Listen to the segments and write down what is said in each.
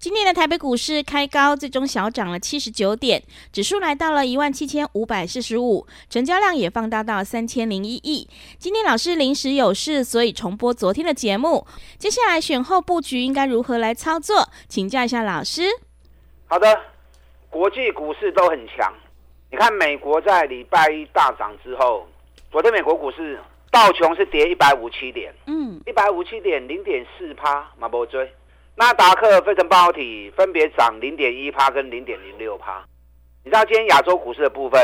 今天的台北股市开高，最终小涨了七十九点，指数来到了一万七千五百四十五，成交量也放大到三千零一亿。今天老师临时有事，所以重播昨天的节目。接下来选后布局应该如何来操作？请教一下老师。好的，国际股市都很强。你看美国在礼拜一大涨之后，昨天美国股市道琼是跌一百五七点，嗯，一百五七点零点四趴，马波追。纳达克费城半导体分别涨零点一趴跟零点零六趴。你知道今天亚洲股市的部分，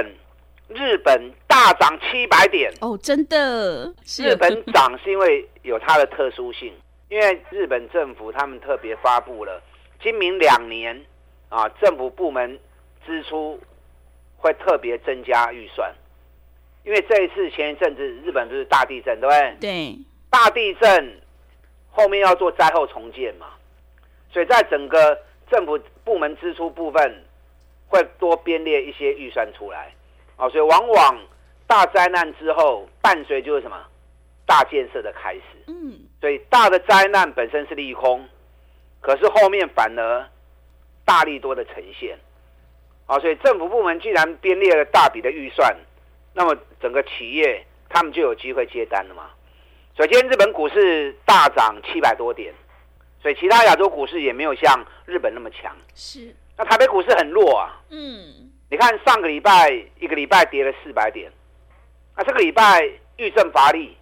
日本大涨七百点哦，真的。日本涨是因为有它的特殊性，因为日本政府他们特别发布了今明两年啊，政府部门支出会特别增加预算，因为这一次前一阵子日本不是大地震，对不对？对。大地震后面要做灾后重建嘛。所以在整个政府部门支出部分，会多编列一些预算出来，啊，所以往往大灾难之后伴随就是什么大建设的开始。嗯，所以大的灾难本身是利空，可是后面反而大利多的呈现。啊，所以政府部门既然编列了大笔的预算，那么整个企业他们就有机会接单了嘛。所以今天日本股市大涨七百多点。所以其他亚洲股市也没有像日本那么强。是。那台北股市很弱啊。嗯。你看上个礼拜一个礼拜跌了四百点，那这个礼拜遇震乏力，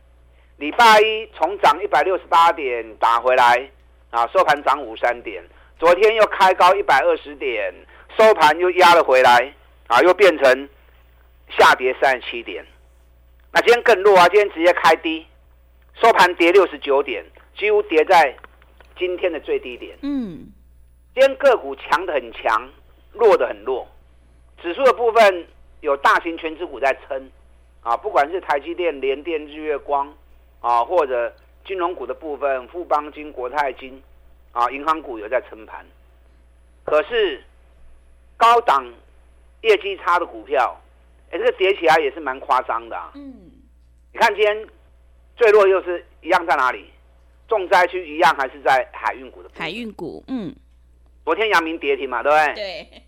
礼拜一从涨一百六十八点打回来，啊，收盘涨五三点，昨天又开高一百二十点，收盘又压了回来，啊，又变成下跌三十七点。那今天更弱啊，今天直接开低，收盘跌六十九点，几乎跌在。今天的最低点，嗯，今天个股强的很强，弱的很弱。指数的部分有大型权值股在撑，啊，不管是台积电、联电、日月光，啊，或者金融股的部分，富邦金、国泰金，啊，银行股有在撑盘。可是高档业绩差的股票，哎，这个跌起来也是蛮夸张的。嗯，你看今天最弱又是一样在哪里？重灾区一样还是在海运股的海运股，嗯，昨天阳明跌停嘛，对不对？对。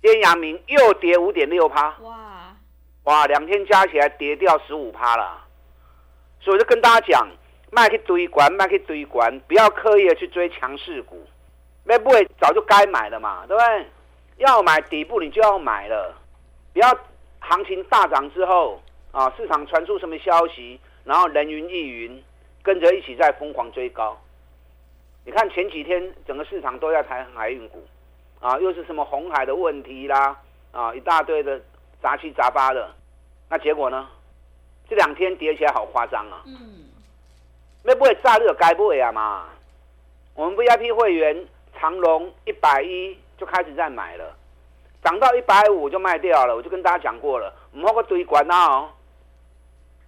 今天阳明又跌五点六趴，哇哇，两天加起来跌掉十五趴了。所以我就跟大家讲，卖去堆管，卖去堆管，不要刻意的去追强势股，那不会早就该买了嘛，对不对？要买底部你就要买了，不要行情大涨之后啊，市场传出什么消息，然后人云亦云。跟着一起在疯狂追高，你看前几天整个市场都在谈海运股，啊，又是什么红海的问题啦，啊，一大堆的杂七杂八的，那结果呢？这两天跌起来好夸张啊！嗯，那不会炸热该不会啊嘛？我们 VIP 会员长隆一百一就开始在买了，涨到一百五就卖掉了。我就跟大家讲过了，唔好个堆管哦，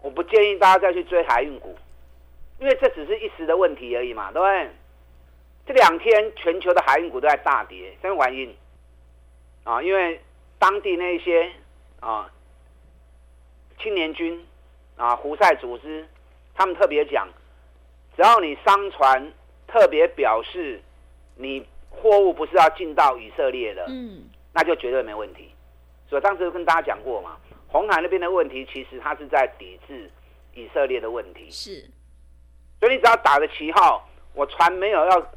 我不建议大家再去追海运股。因为这只是一时的问题而已嘛，对不对？这两天全球的海运股都在大跌，什么原因？啊，因为当地那些啊青年军啊胡塞组织，他们特别讲，只要你商船特别表示你货物不是要进到以色列的，嗯，那就绝对没问题。所以当时跟大家讲过嘛，红海那边的问题其实它是在抵制以色列的问题，是。所以你只要打着旗号，我船没有要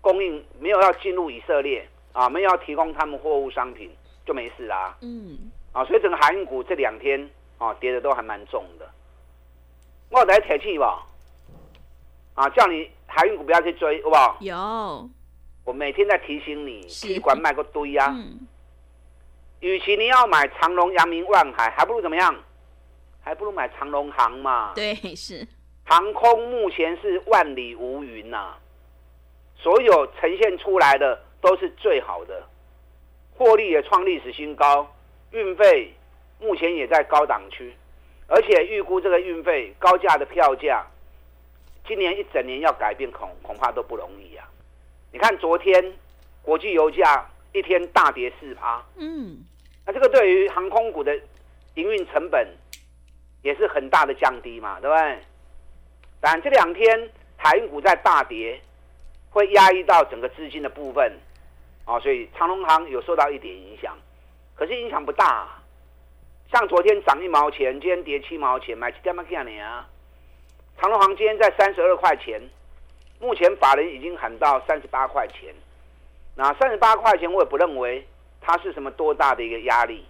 供应，没有要进入以色列啊，没有要提供他们货物商品，就没事啦。嗯。啊，所以整个海运股这两天啊跌的都还蛮重的。我来铁气吧，啊，叫你海运股不要去追，好不好？有。我每天在提醒你，提款卖个堆呀。嗯。与其你要买长隆、阳明、万海，还不如怎么样？还不如买长荣航嘛。对，是。航空目前是万里无云呐、啊，所有呈现出来的都是最好的，获利也创历史新高，运费目前也在高档区，而且预估这个运费高价的票价，今年一整年要改变恐恐怕都不容易啊！你看昨天国际油价一天大跌四趴，嗯，那这个对于航空股的营运成本也是很大的降低嘛，对不对？但这两天海运股在大跌，会压抑到整个资金的部分，啊，所以长隆行有受到一点影响，可是影响不大。像昨天涨一毛钱，今天跌七毛钱，买几点嘛？看你啊！长隆行今天在三十二块钱，目前法人已经喊到三十八块钱。那三十八块钱，我也不认为它是什么多大的一个压力，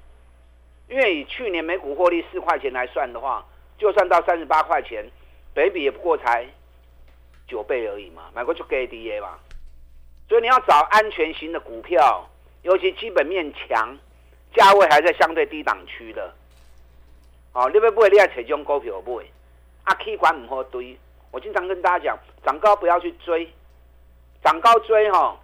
因为以去年每股获利四块钱来算的话，就算到三十八块钱。北比也不过才九倍而已嘛，买过就给 DA 嘛，所以你要找安全型的股票，尤其基本面强，价位还在相对低档区的，哦，你要买你要找这种股票？不会，啊，K 管唔好堆。我经常跟大家讲，涨高不要去追，涨高追哈、哦，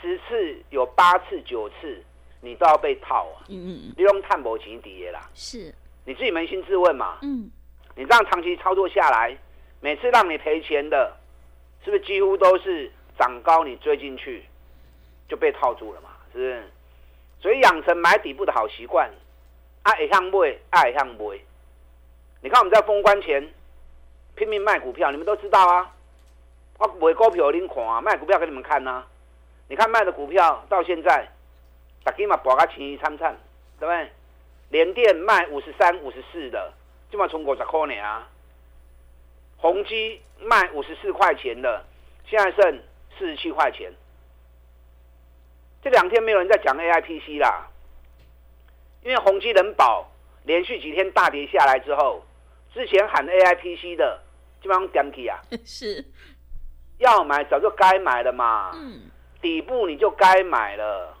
十次有八次九次你都要被套啊，嗯嗯，你用探博钱底下啦，是，你自己扪心自问嘛，嗯，你这样长期操作下来。每次让你赔钱的，是不是几乎都是涨高你追进去就被套住了嘛？是不是？所以养成买底部的好习惯，爱向买，爱向买。你看我们在封关前拼命卖股票，你们都知道啊。我卖股票给你们看啊，卖股票给你们看啊。你看卖的股票到现在，大家嘛博个钱参参，对不对？连电卖五十三、五十四的，就嘛从五十块呢啊。宏基卖五十四块钱的，现在剩四十七块钱。这两天没有人在讲 AIPC 啦，因为宏基人保连续几天大跌下来之后，之前喊 AIPC 的基本上点起啊，是。要买早就该买了嘛，嗯，底部你就该买了，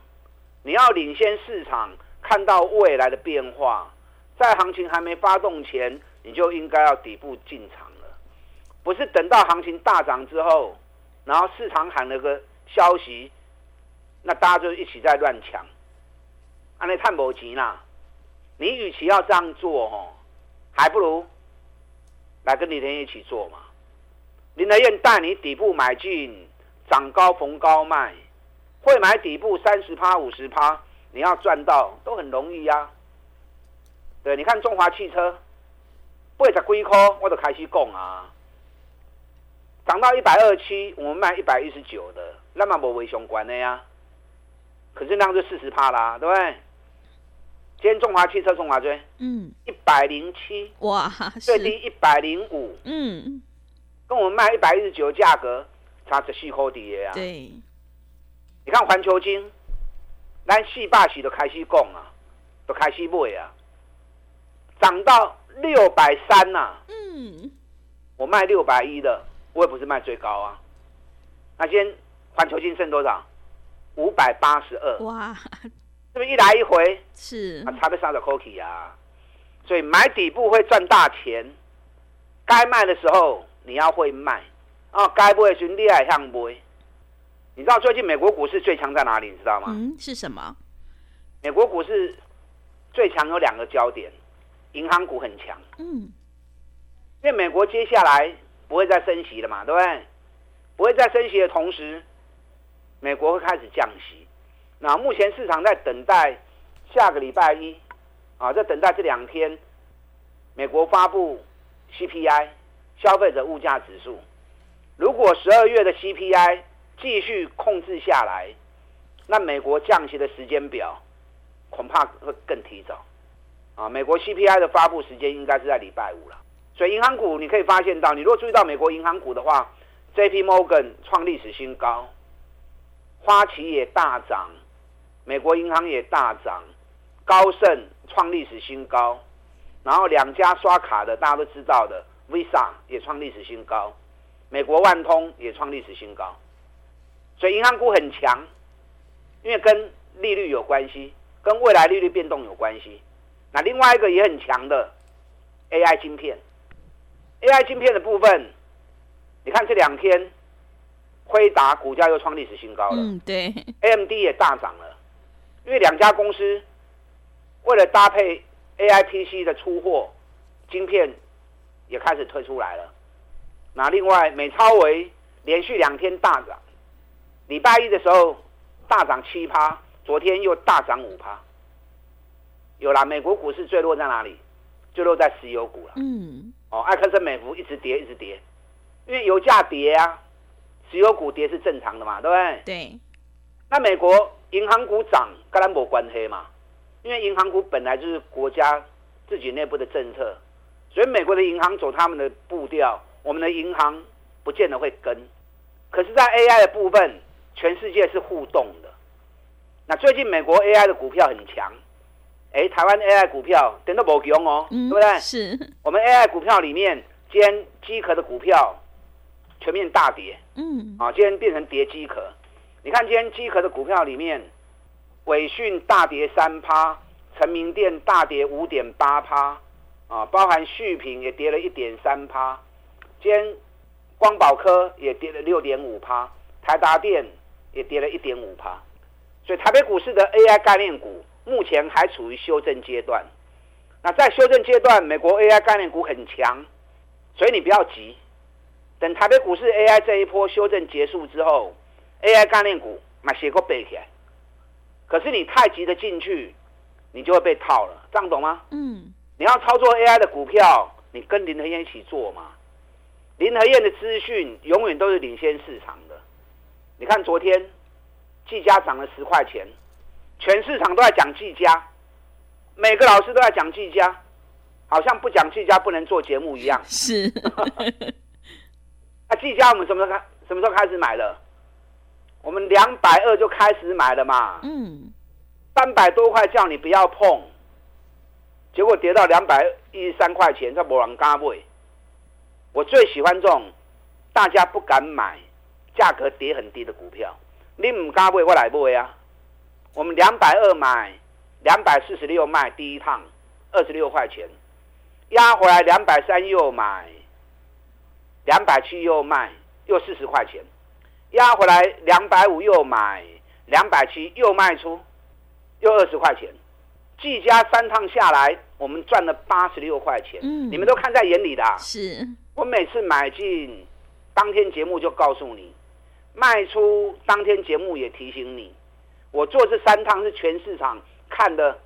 你要领先市场，看到未来的变化，在行情还没发动前，你就应该要底部进场。不是等到行情大涨之后，然后市场喊了个消息，那大家就一起在乱抢，啊，那太没钱啦！你与其要这样做哦，还不如来跟林和彦一起做嘛。林和彦带你底部买进，涨高逢高卖，会买底部三十趴、五十趴，你要赚到都很容易呀、啊。对，你看中华汽车，八十几块我都开始讲啊。涨到一百二七，我们卖一百一十九的，那么没为相关的呀。可是那样就四十趴啦，对不对？今天中华汽车中华追，嗯，一百零七，哇，最低一百零五，嗯，跟我们卖一百一十九的价格差十四块底的呀。对，你看环球金，咱四百几都开始讲啊，都开始卖啊，涨到六百三呐，嗯，我卖六百一的。我也不是卖最高啊，那今天环球金剩多少？五百八十二。哇，是不是一来一回？是。啊，差别三十块起啊，所以买底部会赚大钱，该卖的时候你要会卖啊，该不会去厉害向不会。你知道最近美国股市最强在哪里？你知道吗？嗯，是什么？美国股市最强有两个焦点，银行股很强。嗯，因为美国接下来。不会再升息了嘛，对不对？不会再升息的同时，美国会开始降息。那目前市场在等待下个礼拜一啊，在等待这两天，美国发布 CPI 消费者物价指数。如果十二月的 CPI 继续控制下来，那美国降息的时间表恐怕会更提早。啊，美国 CPI 的发布时间应该是在礼拜五了。所以银行股你可以发现到，你如果注意到美国银行股的话，J.P. Morgan 创历史新高，花旗也大涨，美国银行也大涨，高盛创历史新高，然后两家刷卡的大家都知道的 Visa 也创历史新高，美国万通也创历史新高，所以银行股很强，因为跟利率有关系，跟未来利率变动有关系。那另外一个也很强的 AI 晶片，AI 晶片的部分，你看这两天，辉达股价又创历史新高了。嗯，对。AMD 也大涨了，因为两家公司为了搭配 AI PC 的出货，晶片也开始推出来了。那另外，美超维连续两天大涨，礼拜一的时候大涨七趴，昨天又大涨五趴。有啦，美国股市坠落在哪里？坠落在石油股了。嗯。哦，艾克森美孚一直跌，一直跌，因为油价跌啊，石油股跌是正常的嘛，对不对？对。那美国银行股涨，跟它没关系嘛？因为银行股本来就是国家自己内部的政策，所以美国的银行走他们的步调，我们的银行不见得会跟。可是，在 AI 的部分，全世界是互动的。那最近美国 AI 的股票很强。哎，台湾 AI 股票等到不强哦，嗯、对不对？是我们 AI 股票里面，今天机壳的股票全面大跌。嗯，啊，今天变成跌机壳。你看今天机壳的股票里面，伟讯大跌三趴，成名店大跌五点八趴，啊，包含续品也跌了一点三趴。今天光宝科也跌了六点五趴，台达电也跌了一点五趴。所以台北股市的 AI 概念股。目前还处于修正阶段，那在修正阶段，美国 AI 概念股很强，所以你不要急，等台北股市 AI 这一波修正结束之后，AI 概念股买些个背起来。可是你太急的进去，你就会被套了，这样懂吗？嗯。你要操作 AI 的股票，你跟林和燕一起做嘛。林和燕的资讯永远都是领先市场的。你看昨天，技嘉涨了十块钱。全市场都在讲技嘉，每个老师都在讲技嘉，好像不讲技嘉不能做节目一样。是。那技嘉我们什么时候开？什么时候开始买的？我们两百二就开始买了嘛。嗯。三百多块叫你不要碰，结果跌到两百一十三块钱，在没人敢买。我最喜欢这种大家不敢买、价格跌很低的股票。你唔敢买，我来买啊。我们两百二买，两百四十六卖，第一趟二十六块钱，压回来两百三又买，两百七又卖，又四十块钱，压回来两百五又买，两百七又卖出，又二十块钱，计加三趟下来，我们赚了八十六块钱。嗯，你们都看在眼里的。啊是，我每次买进，当天节目就告诉你，卖出当天节目也提醒你。我做这三趟是全市场看的，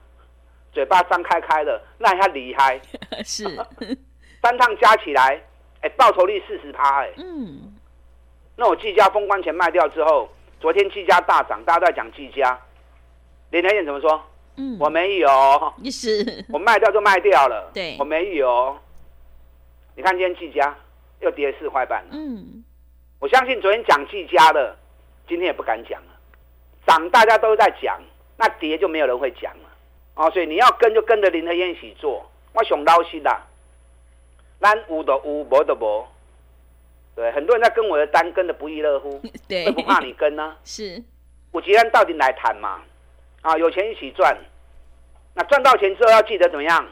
嘴巴张开开的，那还厉害。是，三趟加起来，哎，报酬率四十趴，哎。嗯。那我技嘉封关前卖掉之后，昨天技嘉大涨，大家都在讲技嘉。林台燕怎么说？嗯。我没有。是。我卖掉就卖掉了。对。我没有。你看今天技嘉又跌四块半了。嗯。我相信昨天讲技嘉的，今天也不敢讲了。涨大家都在讲，那跌就没有人会讲了哦，所以你要跟就跟着林和燕一起做。我想老实啦，咱有的有，无的无。对，很多人在跟我的单跟的不亦乐乎，对，会不怕你跟呢、啊？是，我既然到底来谈嘛，啊，有钱一起赚，那赚到钱之后要记得怎么样？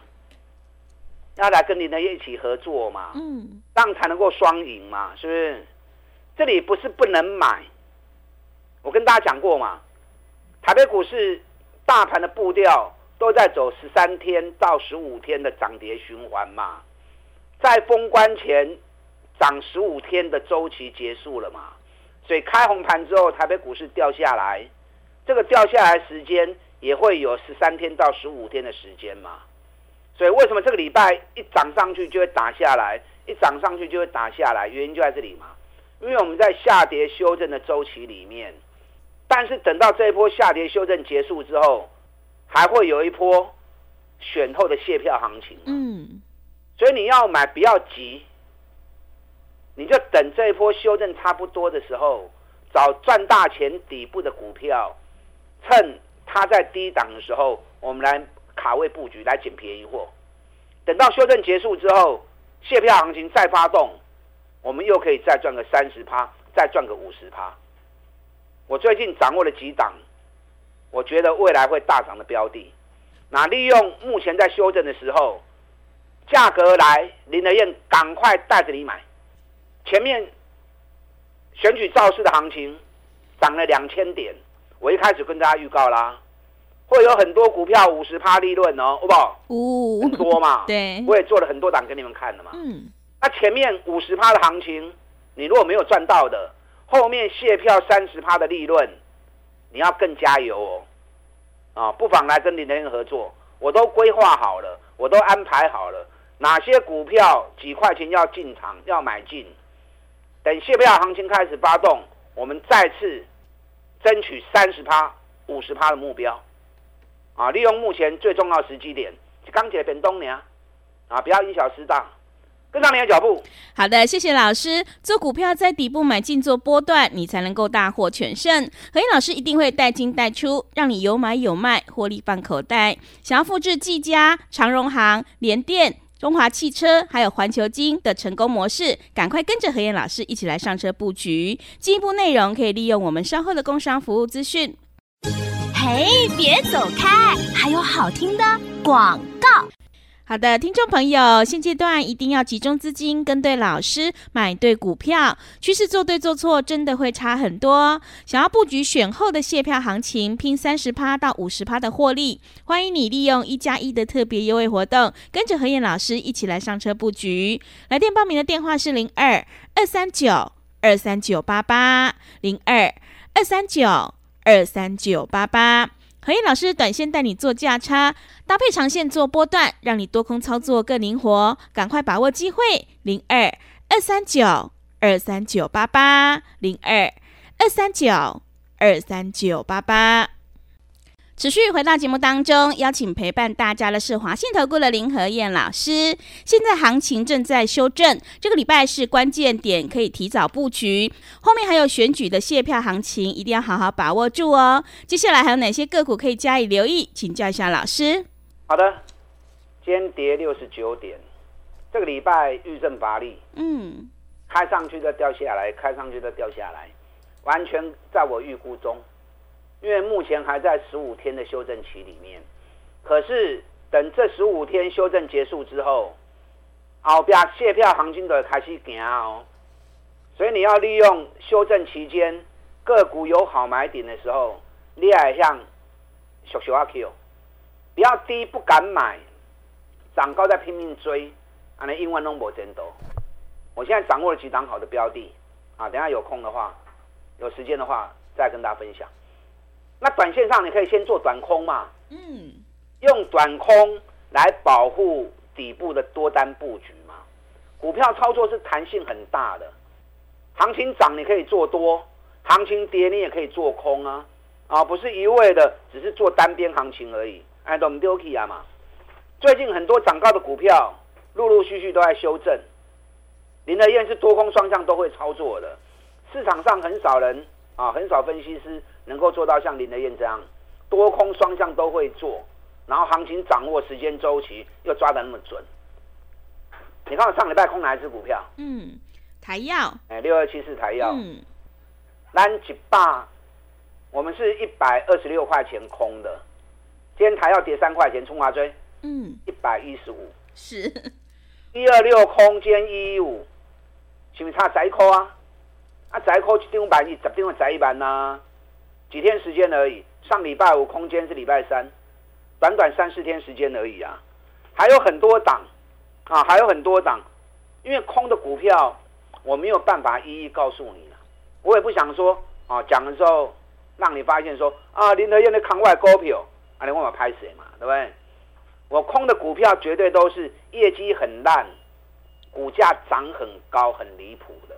要来跟林和燕一起合作嘛，嗯，这样才能够双赢嘛，是不是？这里不是不能买。我跟大家讲过嘛，台北股市大盘的步调都在走十三天到十五天的涨跌循环嘛，在封关前涨十五天的周期结束了嘛，所以开红盘之后，台北股市掉下来，这个掉下来时间也会有十三天到十五天的时间嘛，所以为什么这个礼拜一涨上去就会打下来，一涨上去就会打下来，原因就在这里嘛，因为我们在下跌修正的周期里面。但是等到这一波下跌修正结束之后，还会有一波选后的卸票行情。嗯，所以你要买不要急，你就等这一波修正差不多的时候，找赚大钱底部的股票，趁它在低档的时候，我们来卡位布局，来捡便宜货。等到修正结束之后，卸票行情再发动，我们又可以再赚个三十趴，再赚个五十趴。我最近掌握了几档，我觉得未来会大涨的标的。那利用目前在修正的时候，价格来，林德燕赶快带着你买。前面选举造势的行情涨了两千点，我一开始跟大家预告啦，会有很多股票五十趴利润哦，好不好？哦，很多嘛。对，我也做了很多档给你们看的嘛。嗯，那前面五十趴的行情，你如果没有赚到的，后面谢票三十趴的利润，你要更加油哦。啊，不妨来跟林德燕合作，我都规划好了，我都安排好了，哪些股票几块钱要进场要买进，等谢票行情开始发动，我们再次争取三十趴、五十趴的目标，啊，利用目前最重要时机点，钢铁变动呢，啊，不要因小失大。跟上你的脚步。好的，谢谢老师。做股票在底部买进做波段，你才能够大获全胜。何燕老师一定会带进带出，让你有买有卖，获利放口袋。想要复制技嘉、长荣行、联电、中华汽车还有环球金的成功模式，赶快跟着何燕老师一起来上车布局。进一步内容可以利用我们稍后的工商服务资讯。嘿，别走开，还有好听的广告。好的，听众朋友，现阶段一定要集中资金，跟对老师，买对股票，趋势做对做错，真的会差很多。想要布局选后的谢票行情，拼三十趴到五十趴的获利，欢迎你利用一加一的特别优惠活动，跟着何燕老师一起来上车布局。来电报名的电话是零二二三九二三九八八零二二三九二三九八八。何毅老师短线带你做价差，搭配长线做波段，让你多空操作更灵活。赶快把握机会，零二二三九二三九八八，零二二三九二三九八八。持续回到节目当中，邀请陪伴大家的是华信投顾的林和燕老师。现在行情正在修正，这个礼拜是关键点，可以提早布局。后面还有选举的卸票行情，一定要好好把握住哦。接下来还有哪些个股可以加以留意？请教一下老师。好的，今天跌六十九点，这个礼拜遇震乏力，嗯，开上去再掉下来，开上去再掉下来，完全在我预估中。因为目前还在十五天的修正期里面，可是等这十五天修正结束之后，后边谢票行情就会开始行哦。所以你要利用修正期间个股有好买点的时候，你也像小小阿 Q，不要低不敢买，涨高再拼命追，啊，那英文拢无前途。我现在掌握了几档好的标的啊，等下有空的话，有时间的话再跟大家分享。那短线上你可以先做短空嘛，嗯，用短空来保护底部的多单布局嘛。股票操作是弹性很大的，行情涨你可以做多，行情跌你也可以做空啊，啊，不是一味的只是做单边行情而已。哎，懂丢弃啊嘛？最近很多涨高的股票陆陆续续都在修正，林德燕是多空双向都会操作的，市场上很少人啊，很少分析师。能够做到像林德燕这样多空双向都会做，然后行情掌握时间周期又抓的那么准。你看我上礼拜空哪一支股票？嗯，台药。哎，六二七四台药。嗯。单几霸，我们是一百二十六块钱空的。今天台药跌三块钱，冲华追。嗯。一百一十五。是。一二六空间一一五，是不是差十一块啊？啊，十一块一张板，十张会十一万呐。几天时间而已，上礼拜五空间是礼拜三，短短三四天时间而已啊，还有很多档啊，还有很多档，因为空的股票我没有办法一一告诉你了，我也不想说啊，讲的时候让你发现说啊，林德燕的扛外股票，啊，你问我拍谁嘛，对不对？我空的股票绝对都是业绩很烂，股价涨很高很离谱的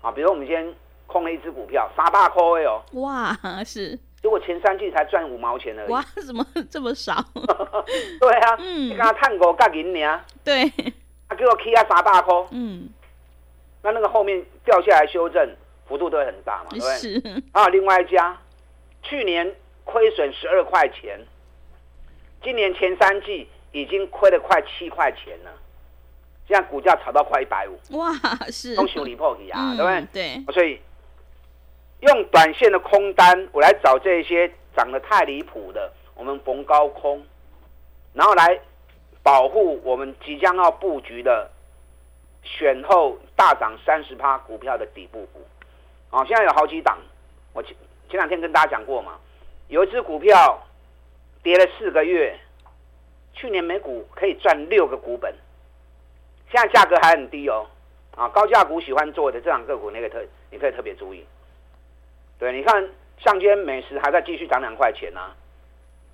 啊，比如我们今天。空了一只股票，三百块哦！哇，是，结果前三季才赚五毛钱而已。哇，怎么这么少？对啊，嗯，你刚刚探过干银呢？对，啊，给我 K 啊三百块。嗯，那那个后面掉下来修正幅度都会很大嘛，对不对？是。啊，另外一家去年亏损十二块钱，今年前三季已经亏了快七块钱了。现在股价炒到快一百五，哇，是。都修理破啊，对不对？对。所以。用短线的空单，我来找这些涨得太离谱的，我们逢高空，然后来保护我们即将要布局的选后大涨三十趴股票的底部股。啊，现在有好几档，我前前两天跟大家讲过嘛，有一只股票跌了四个月，去年每股可以赚六个股本，现在价格还很低哦。啊，高价股喜欢做的这档个股，那个特你可以特别注意。对，你看，像今天美食还在继续涨两块钱呢、啊，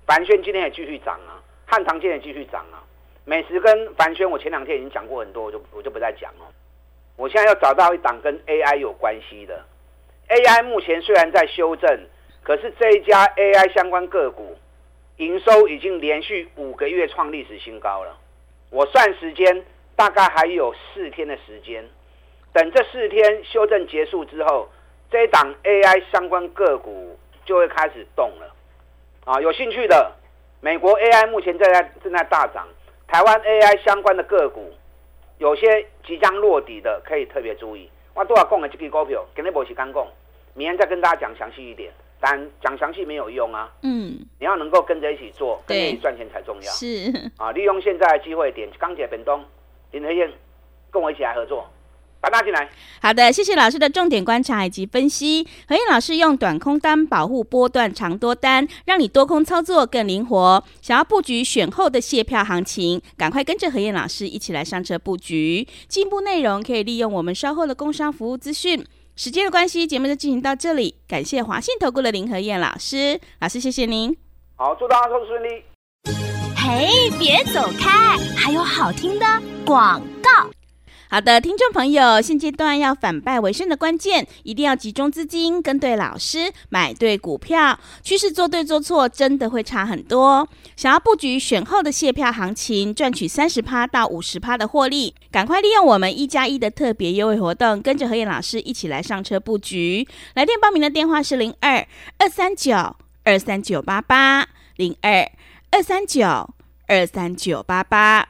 凡轩今天也继续涨啊，汉唐今天也继续涨啊。美食跟凡轩，我前两天已经讲过很多，我就我就不再讲了。我现在要找到一档跟 AI 有关系的，AI 目前虽然在修正，可是这一家 AI 相关个股营收已经连续五个月创历史新高了。我算时间。大概还有四天的时间，等这四天修正结束之后，这一档 AI 相关个股就会开始动了。啊，有兴趣的，美国 AI 目前正在正在大涨，台湾 AI 相关的个股有些即将落底的，可以特别注意。我多少讲的这个股票，跟你不是刚讲，明天再跟大家讲详细一点。但讲详细没有用啊，嗯，你要能够跟着一起做，跟着一起赚钱才重要。是啊，利用现在的机会点钢铁、本东。林和燕，跟我一起来合作，把他进来。好的，谢谢老师的重点观察以及分析。何燕老师用短空单保护波段长多单，让你多空操作更灵活。想要布局选后的卸票行情，赶快跟着何燕老师一起来上车布局。进一步内容可以利用我们稍后的工商服务资讯。时间的关系，节目就进行到这里。感谢华信投顾的林何燕老师，老师谢谢您。好，祝大家都顺利。嘿，别走开，还有好听的广告。好的，听众朋友，现阶段要反败为胜的关键，一定要集中资金，跟对老师，买对股票。趋势做对做错，真的会差很多。想要布局选后的谢票行情，赚取三十趴到五十趴的获利，赶快利用我们一加一的特别优惠活动，跟着何燕老师一起来上车布局。来电报名的电话是零二二三九二三九八八零二。二三九二三九八八，